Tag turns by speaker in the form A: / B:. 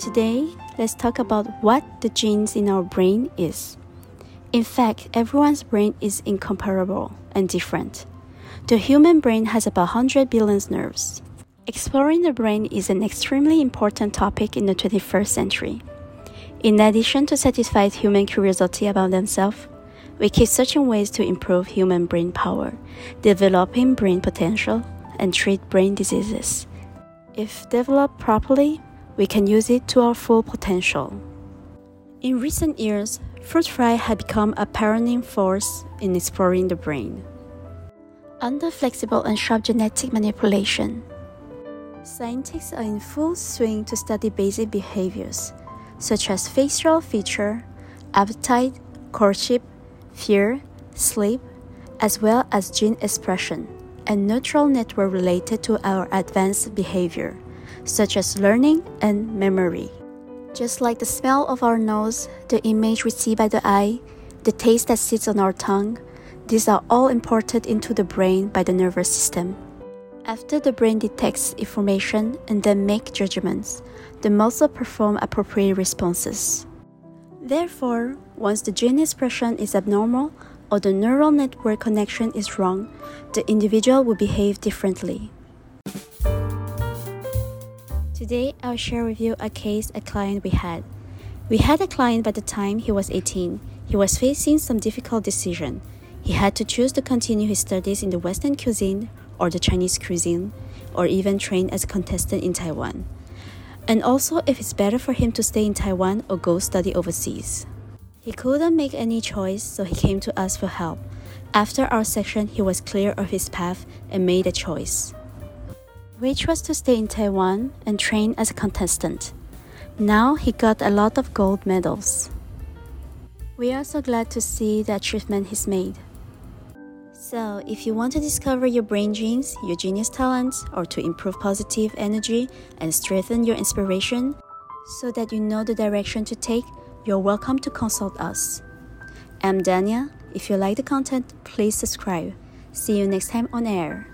A: Today, let's talk about what the genes in our brain is. In fact, everyone's brain is incomparable and different. The human brain has about 100 billion nerves. Exploring the brain is an extremely important topic in the 21st century. In addition to satisfy human curiosity about themselves, we keep searching ways to improve human brain power, developing brain potential, and treat brain diseases. If developed properly, we can use it to our full potential. In recent years, fruit fly had become a pioneering force in exploring the brain. Under flexible and sharp genetic manipulation, scientists are in full swing to study basic behaviors such as facial feature, appetite, courtship, fear, sleep, as well as gene expression and neural network related to our advanced behavior, such as learning and memory. Just like the smell of our nose, the image we see by the eye, the taste that sits on our tongue, these are all imported into the brain by the nervous system. After the brain detects information and then make judgments, the muscle perform appropriate responses. Therefore, once the gene expression is abnormal or the neural network connection is wrong, the individual will behave differently. Today, I'll share with you a case a client we had. We had a client by the time he was 18. He was facing some difficult decision. He had to choose to continue his studies in the Western cuisine or the Chinese cuisine, or even train as a contestant in Taiwan. And also if it's better for him to stay in Taiwan or go study overseas. He couldn't make any choice, so he came to us for help. After our section, he was clear of his path and made a choice which was to stay in Taiwan and train as a contestant. Now he got a lot of gold medals. We are so glad to see the achievement he's made. So, if you want to discover your brain genes, your genius talents, or to improve positive energy and strengthen your inspiration so that you know the direction to take, you're welcome to consult us. I'm Dania. If you like the content, please subscribe. See you next time on air.